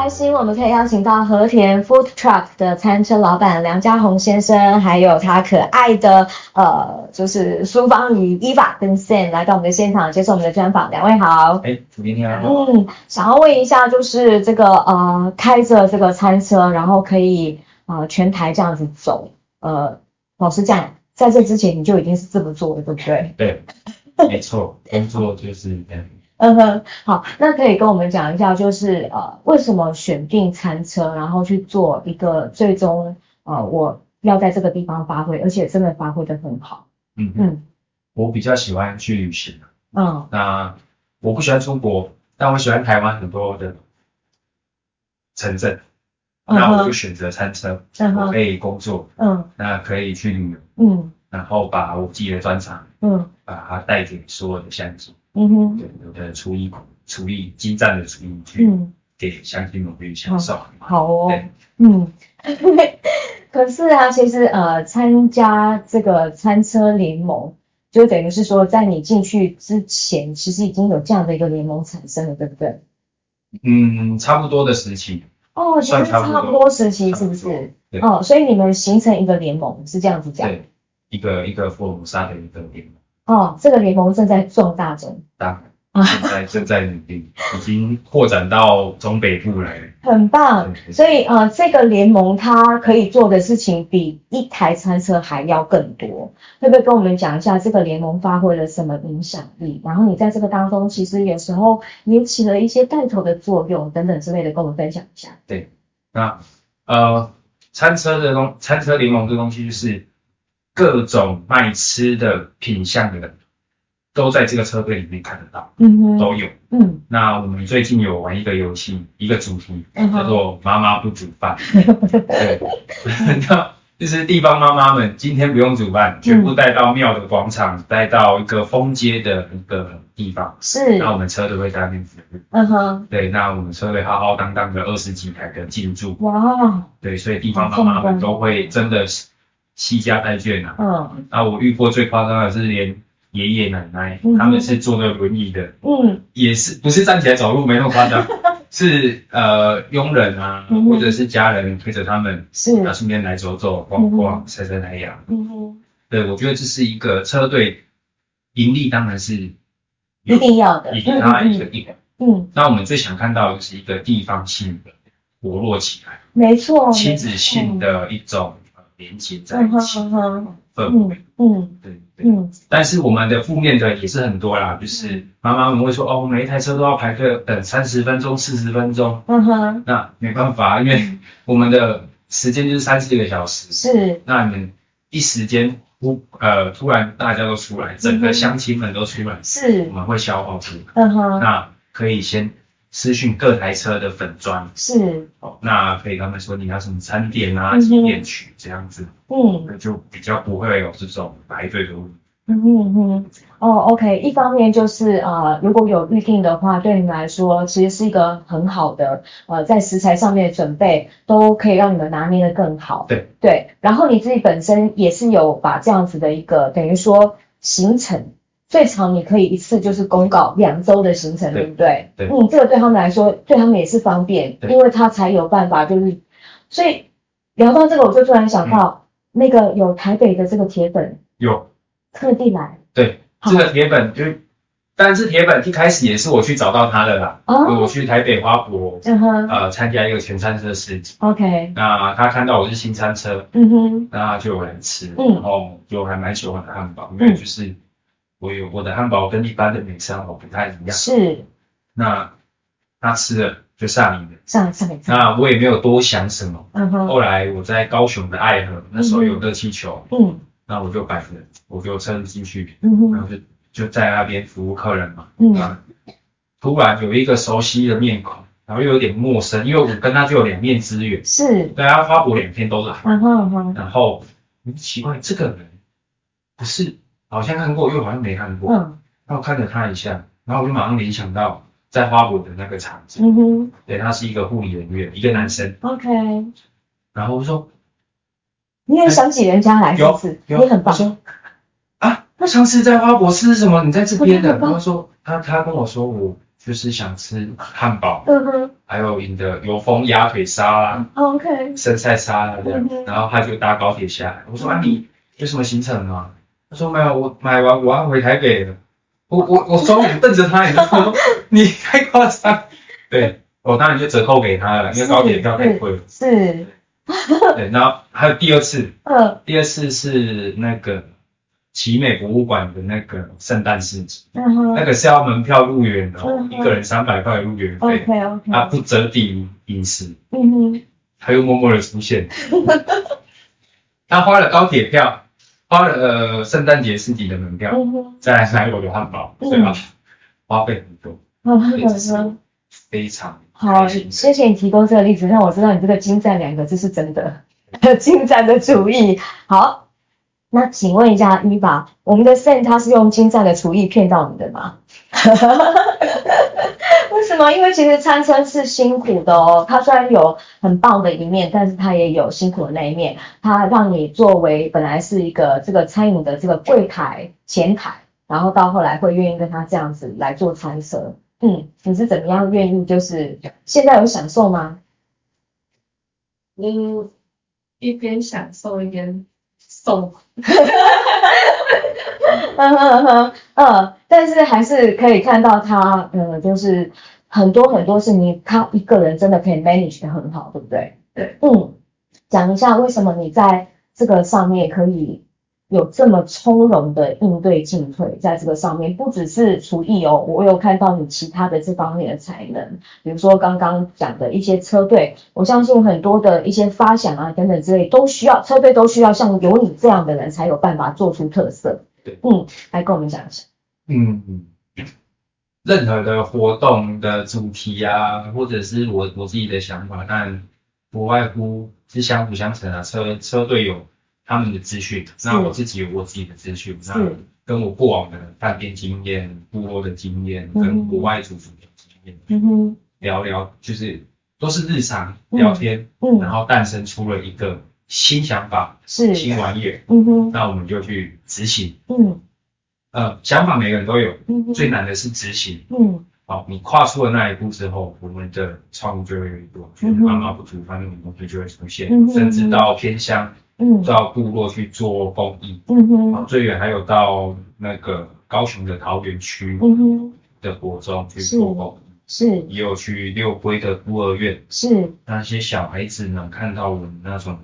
开心，我们可以邀请到和田 Food Truck 的餐车老板梁家宏先生，还有他可爱的呃，就是苏芳瑜 Eva 跟 Sam 来到我们的现场接受我们的专访。两位好，哎，主编你好。嗯，想要问一下，就是这个呃，开着这个餐车，然后可以呃全台这样子走，呃，老实讲，在这之前你就已经是这么做的，对不对？对，没错，工作就是这样。嗯哼，好，那可以跟我们讲一下，就是呃，为什么选定餐车，然后去做一个最终呃，我要在这个地方发挥，而且真的发挥的很好。嗯嗯，我比较喜欢去旅行。嗯，那我不喜欢出国，但我喜欢台湾很多的城镇，嗯、那我就选择餐车，嗯，我可以工作，嗯，那可以去旅游，嗯，然后把我自己的专长，嗯，把它带给所有的乡亲。嗯哼，对，有的厨艺，厨艺精湛的厨艺去给乡亲们去享受。嗯、好哦，对，嗯，可是啊，其实呃，参加这个餐车联盟，就等于是说，在你进去之前，其实已经有这样的一个联盟产生了，对不对？嗯，差不多的时期。哦，其实差不多时期是不是？哦，所以你们形成一个联盟是这样子讲？对，一个一个福尔摩沙的一个联盟。哦，这个联盟正在壮大中，当然，现在正在努力，已经扩展到中北部来了，很棒。所以呃，这个联盟它可以做的事情比一台餐车还要更多。会不会跟我们讲一下这个联盟发挥了什么影响力？然后你在这个当中，其实有时候也起了一些带头的作用等等之类的，跟我们分享一下。对，那呃，餐车的东，餐车联盟这东西就是。各种卖吃的品相的人，都在这个车队里面看得到，嗯哼，都有，嗯。那我们最近有玩一个游戏，一个主题、嗯、叫做“妈妈不煮饭”，对，那就是地方妈妈们今天不用煮饭，全部带到庙的广场，带到一个封街的一个地方，是。那我们车队会在那边服务，嗯哼，对。那我们车队浩浩荡荡的二十几台的进驻，哇，对，所以地方妈妈们都会真的是。携家带眷啊，嗯，啊，我遇过最夸张的是连爷爷奶奶，嗯，他们是坐那轮椅的，嗯，也是不是站起来走路没那么夸张，是呃佣人啊，嗯，或者是家人推着他们，是，啊，顺便来走走逛逛晒晒太阳，嗯哼，对，我觉得这是一个车队盈利当然是一定要的，一定要一个。地方，嗯，那我们最想看到的是一个地方性的活络起来，没错，亲子性的一种。连接在一起，氛围，嗯，对对，嗯，但是我们的负面的也是很多啦，就是妈妈们会说，哦，每一台车都要排队等三十分钟、四十分钟，嗯哼，那没办法，因为我们的时间就是三四个小时，是，那你们一时间突呃突然大家都出来，整个乡亲们都出来，是，我们会消耗出来，嗯哼，那可以先。私讯各台车的粉砖是哦，那可以跟他们说你要什么餐点啊、几点取这样子，嗯，那就比较不会有这种排队的问题。嗯哼哼，哦，OK，一方面就是呃，如果有预定的话，对你们来说其实是一个很好的呃，在食材上面的准备都可以让你们拿捏得更好。对对，然后你自己本身也是有把这样子的一个等于说行程。最长你可以一次就是公告两周的行程，对不对？对。嗯，这个对他们来说，对他们也是方便，因为他才有办法就是，所以聊到这个，我就突然想到，嗯、那个有台北的这个铁粉，有特地来。对，这个铁粉就，但是铁粉一开始也是我去找到他的啦。哦。我去台北花博，嗯哼，呃，参加一个全餐车市集。OK。那他看到我是新餐车，嗯哼，那他就有人吃，嗯，然后就还蛮喜欢的汉堡，因为就是。嗯我有我的汉堡跟一般的美式汉堡不太一样，是。那他吃了就上瘾了，上上瘾。那我也没有多想什么，嗯哼。后来我在高雄的爱河，那时候有热气球，嗯。那我就摆着，我就车子进去，嗯哼。然后就就在那边服务客人嘛，嗯。突然有一个熟悉的面孔，然后又有点陌生，因为我跟他就有两面之缘，是。对啊，花博两天都来，嗯哼嗯哼。然后很奇怪，这个人不是。好像看过，又好像没看过。嗯。然后看了他一下，然后我就马上联想到在花博的那个场子，嗯哼，对，他是一个护理人员，一个男生，OK，然后我说，你也想起人家来，有有，你很棒，说啊，那上次在花博吃什么？你在这边的，然后说他他跟我说我就是想吃汉堡，嗯哼，还有你的油封鸭腿沙拉，OK，生菜沙拉这样，然后他就搭高铁下来，我说啊你有什么行程吗？他说没有，我买完我要回台北了。我我我双眼瞪着他，你知道吗？你太夸张。对，我当然就折扣给他了，因为高铁票太贵了。是。对，然后还有第二次，嗯，第二次是那个奇美博物馆的那个圣诞市集，嗯，那个是要门票入园的，一个人三百块入园费，OK OK，他不折抵饮食，嗯哼，他又默默的出现，他花了高铁票。花了呃圣诞节市集的门票，再来买我的汉堡，对吧？花费很多，非常好，谢谢你提供这个例子，让我知道你这个精湛两个字是真的，精湛的厨艺。好，那请问一下，Eva，我们的 Sam 他是用精湛的厨艺骗到你的吗？为什么？因为其实餐车是辛苦的哦。它虽然有很棒的一面，但是它也有辛苦的那一面。它让你作为本来是一个这个餐饮的这个柜台前台，然后到后来会愿意跟他这样子来做餐车。嗯，你是怎么样愿意？就是现在有享受吗？嗯，一边享受一边送。嗯哼哼，嗯，但是还是可以看到他，嗯，就是很多很多事情，他一个人真的可以 manage 得很好，对不对？对，嗯，讲一下为什么你在这个上面可以有这么从容的应对进退，在这个上面不只是厨艺哦，我有看到你其他的这方面的才能，比如说刚刚讲的一些车队，我相信很多的一些发想啊等等之类，都需要车队都需要像有你这样的人才有办法做出特色。对，嗯，来跟我们讲一下。嗯，任何的活动的主题啊，或者是我我自己的想法，但不外乎是相辅相成啊。车车队有他们的资讯，那我自己有我自己的资讯，那跟我过往的饭店经验、部落的经验，跟国外主厨的经验，嗯哼，聊聊就是都是日常聊天，嗯，然后诞生出了一个。新想法是。新玩意儿，嗯哼，那我们就去执行，嗯，呃，想法每个人都有，嗯哼，最难的是执行，嗯，好，你跨出了那一步之后，我们的创意就会越多，就是妈妈不煮饭那种东西就会出现，嗯，甚至到偏乡，嗯，到部落去做公益，嗯哼，最远还有到那个高雄的桃园区，嗯哼，的国中去做公益，是，也有去六龟的孤儿院，是，那些小孩子能，看到我们那种。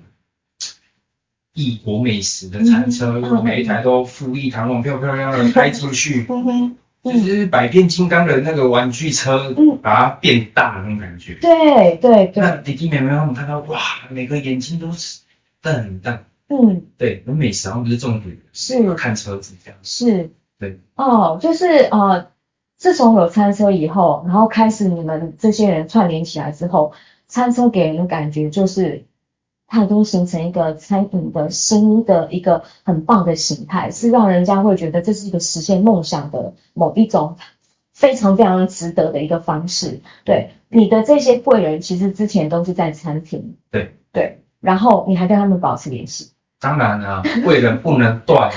异国美食的餐车，嗯、每一台都富丽堂皇、漂漂亮亮的开进去，嗯哼，就是百变金刚的那个玩具车，嗯，把它变大的那种感觉。对对对。那弟弟妹妹他们看到，哇，每个眼睛都是瞪很大。嗯，对，有美食，然后不是重点，是看车子这样。是。对。哦，就是呃，自从有餐车以后，然后开始你们这些人串联起来之后，餐车给人的感觉就是。它都形成一个餐饮的新的一个很棒的形态，是让人家会觉得这是一个实现梦想的某一种非常非常值得的一个方式。对，你的这些贵人其实之前都是在餐厅，对对，然后你还跟他们保持联系。当然啊，贵人不能断。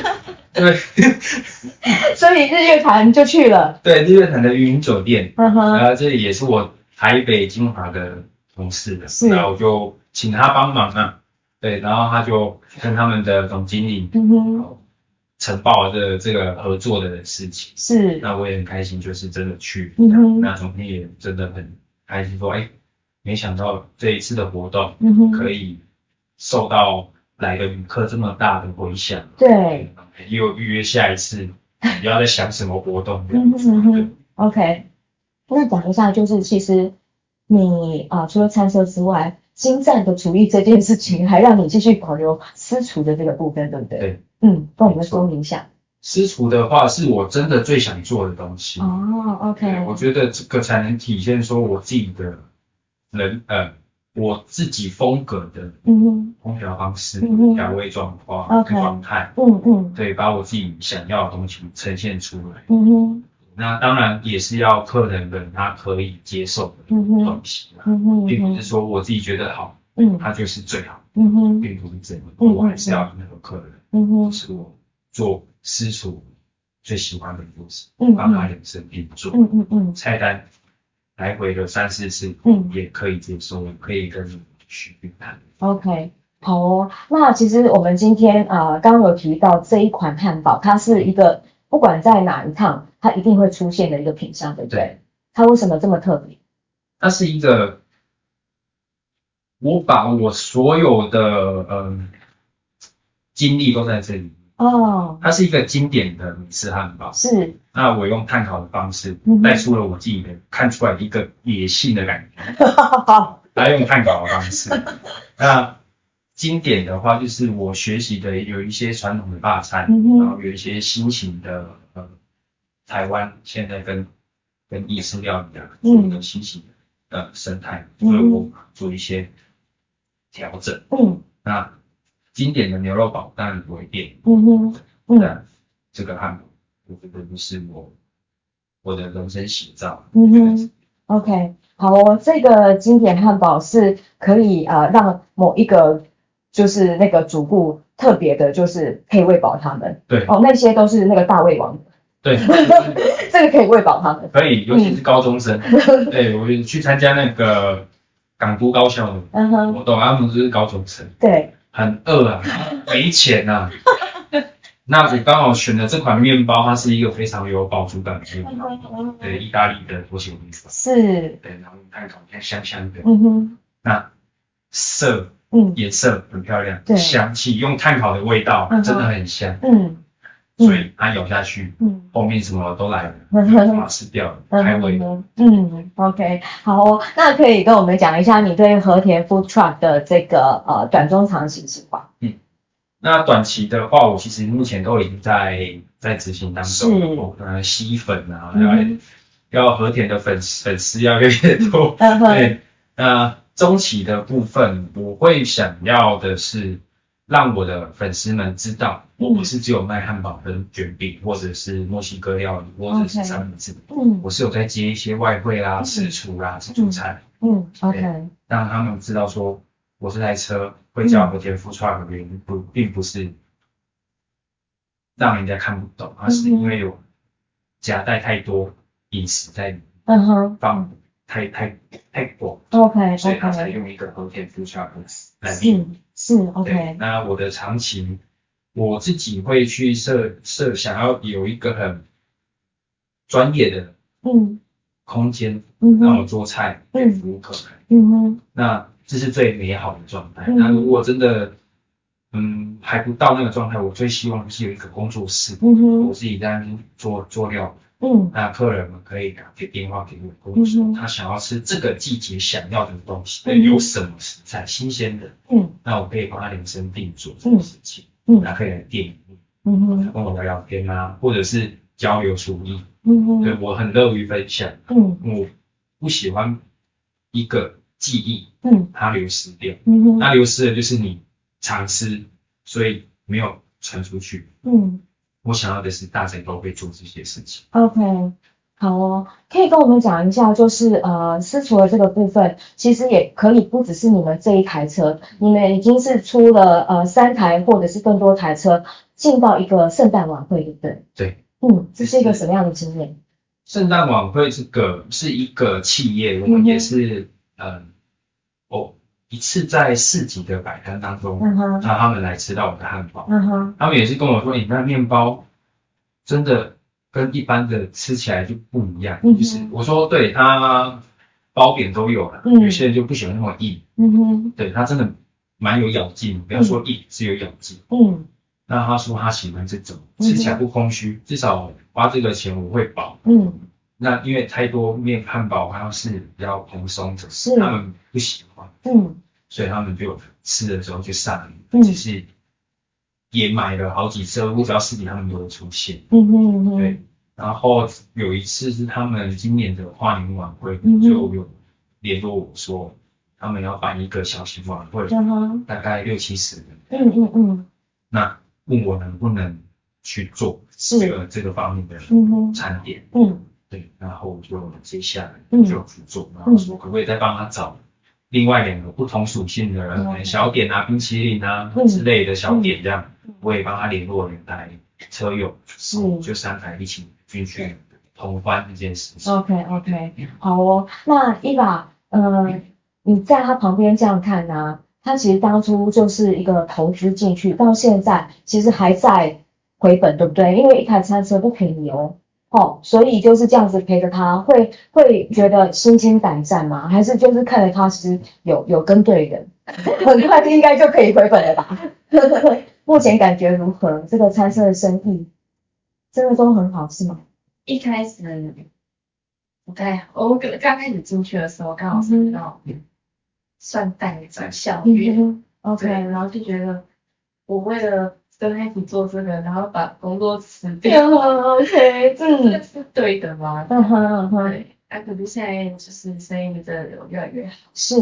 对，所以日月潭就去了。对，日月潭的云酒店，然后这里也是我台北金华的同事的，是，然后我就。请他帮忙啊，对，然后他就跟他们的总经理，嗯哼，承报了这个这个合作的事情，是，那我也很开心，就是真的去，嗯哼，那总经理也真的很开心，说，哎，没想到这一次的活动，可以受到来的旅客这么大的回响，对，又预约下一次，你要在想什么活动，这样子，嗯哼，OK，那讲一下，就是其实你啊，除了餐车之外。精湛的厨艺这件事情，还让你继续保留私厨的这个部分，对不对？对，嗯，跟我们说明一下。私厨的话，是我真的最想做的东西。哦，OK。我觉得这个才能体现说我自己的人，呃，我自己风格的，嗯哼，烹调方式、调味状况、状态，嗯嗯，对，把我自己想要的东西呈现出来。嗯哼，那当然也是要客人的他可以接受的东西啦，并不是说我自己觉得好，嗯，它就是最好，嗯哼，并不是这样，我还是要那个客人，嗯哼，是我做私厨最喜欢的东西，嗯，帮他量身定做，嗯嗯嗯，菜单来回了三四次，嗯，也可以接受，可以跟你去谈。OK。好哦，那其实我们今天啊，刚、呃、刚有提到这一款汉堡，它是一个不管在哪一趟，它一定会出现的一个品相，对不对？对。它为什么这么特别？它是一个，我把我所有的嗯精力都在这里哦。它是一个经典的美式汉堡，是。那我用炭烤的方式带出了我自己的、嗯、看出来一个野性的感觉，来用炭烤的方式，那。经典的话就是我学习的有一些传统的大餐，嗯、然后有一些新型的呃台湾现在跟跟意式料理的做一个新型的呃生态，嗯、所以我做一些调整。嗯，那经典的牛肉堡当然不会变。嗯哼，嗯，这个汉堡我觉得就是我我的人生写照。嗯哼，OK，好哦，这个经典汉堡是可以呃让某一个。就是那个主顾特别的，就是可以喂饱他们。对哦，那些都是那个大胃王。对，这个可以喂饱他们。可以，尤其是高中生。嗯、对，我去参加那个港都高校的嗯哼，我懂，他们就是高中生。对，很饿啊，没钱啊。那我刚好选的这款面包，它是一个非常有饱足感的面包。对，意大利的拖鞋面包。是。对，然后看烤你看香香的。嗯哼。那色。嗯，颜色很漂亮，对，香气用炭烤的味道真的很香，嗯，所以它咬下去，嗯，后面什么都来了，马上吃掉了，开胃，嗯，OK，好哦，那可以跟我们讲一下你对和田 Food Truck 的这个呃短中长期计划？嗯，那短期的话，我其实目前都已经在在执行当中，呃，吸粉啊，要要和田的粉粉丝要越来越多，对，那。中期的部分，我会想要的是让我的粉丝们知道，我不是只有卖汉堡跟卷饼，或者是墨西哥料理，或者是三明治，嗯，我是有在接一些外汇啦、私厨啦、自助餐，嗯，OK，让他们知道说，我这台车会叫和田 Food Truck 的原因不，并不是让人家看不懂，而是因为有夹带太多饮食在里面，嗯哼，放。太太太广，OK，所以他才用一个和田 Food Truck 来命是是 OK。那我的长期，我自己会去设设想要有一个很专业的嗯空间，嗯，让我做菜，嗯，服务客人，嗯哼，那这是最美好的状态。那如果真的嗯还不到那个状态，我最希望是有一个工作室，嗯哼，我自己在那边做做料。嗯，那客人们可以打个电话给我，跟我说他想要吃这个季节想要的东西，对，有什么食材新鲜的，嗯，那我可以帮他量身定做这个事情，嗯，他可以来店里面，嗯哼，跟我聊聊天啊，或者是交流厨艺，嗯哼，对，我很乐于分享，嗯，我不喜欢一个记忆，嗯，它流失掉，嗯哼，那流失的就是你常吃，所以没有传出去，嗯。我想要的是大家都会做这些事情。OK，好哦，可以跟我们讲一下，就是呃，私厨的这个部分，其实也可以不只是你们这一台车，你们已经是出了呃三台或者是更多台车进到一个圣诞晚会，对不对？对，嗯，这是一个什么样的经验？圣诞晚会这个是一个企业，我们也是嗯、呃，哦。一次在市集的摆摊当中，让他们来吃到我的汉堡，他们也是跟我说，你那面包真的跟一般的吃起来就不一样。就是我说，对，它包扁都有了，有些人就不喜欢那么硬。嗯哼，对，它真的蛮有咬劲，不要说硬，是有咬劲。嗯，那他说他喜欢这种，吃起来不空虚，至少花这个钱我会饱。嗯，那因为太多面汉堡好像是比较蓬松的，是他们不喜欢。嗯。所以他们就吃的时候就上瘾，嗯，其实也买了好几次，我只要视频他们都会出现，嗯哼嗯，对。然后有一次是他们今年的跨年晚会，嗯，就有联络我说，他们要办一个小型晚会，嗯，大概六七十人，嗯嗯嗯。那问我能不能去做这个这个方面的餐点，嗯，对，然后就接下来就去做，然后说可不可以再帮他找另外两个不同属性的人，小点啊、冰淇淋啊之类的小点这样，我也帮他联络两台车友，是，就三台一起进去同欢这件事情。OK OK，好哦，那伊娃，呃，你在他旁边这样看呢？他其实当初就是一个投资进去，到现在其实还在回本，对不对？因为一台餐车不便宜哦，哦，所以就是这样子陪着他，会会觉得心惊胆战吗？还是就是看着他其实有有跟对人，很快应该就可以回本了吧？目前感觉如何？这个餐车的生意真的都很好，是吗？一开始不太好，我刚刚开始进去的时候刚好是到。嗯算带着小月，OK，然后就觉得我为了跟他一起做这个，然后把工作辞掉，OK，这是对的吗？嗯哼嗯哼，对，啊，可是现在就是生意真的有越来越好，是，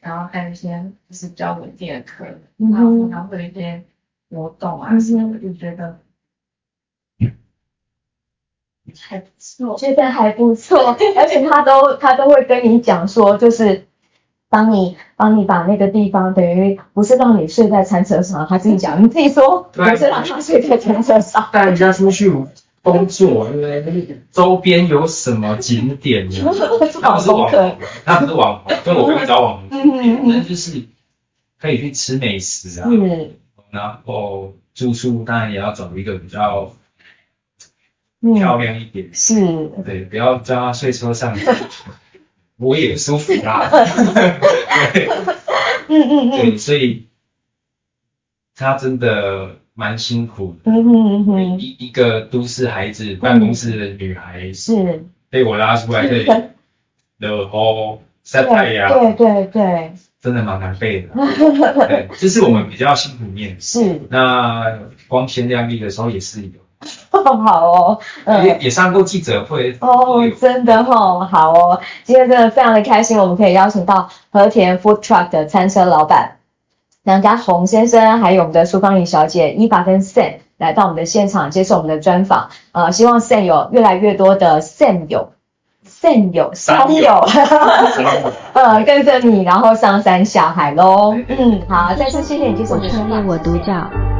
然后还有一些就是比较稳定的客人，然后然后会有一些活动啊什么的，就觉得还不错，觉得还不错，而且他都他都会跟你讲说，就是。帮你帮你把那个地方，等于不是让你睡在餐车上，他自己讲，你自己说，不是让他睡在餐车上。带人家出去工作，因为周边有什么景点呢？他不是网红，他不是网红，跟我跟你找网红，嗯那就是可以去吃美食啊，嗯，然后住宿当然也要找一个比较漂亮一点，是，对，不要叫他睡车上。我也舒服啦，对，嗯嗯嗯，对，所以他真的蛮辛苦的，嗯嗯嗯，一一个都市孩子，办公室的女孩是。被我拉出来这里，然后晒太阳，对 对对，真的蛮难背的，对，这是我们比较辛苦面，是，那光鲜亮丽的时候也是有。好哦，嗯，也也上过记者会哦，真的哦，好哦，今天真的非常的开心，我们可以邀请到和田 Food Truck 的餐车老板梁家宏先生，还有我们的苏芳仪小姐伊法跟 Sam 来到我们的现场接受我们的专访，呃，希望 Sam 有越来越多的 Sam 友，Sam 友，山友，呃，跟着你，然后上山下海喽，嗯，好，再次谢谢你接受我们的专访，我独角。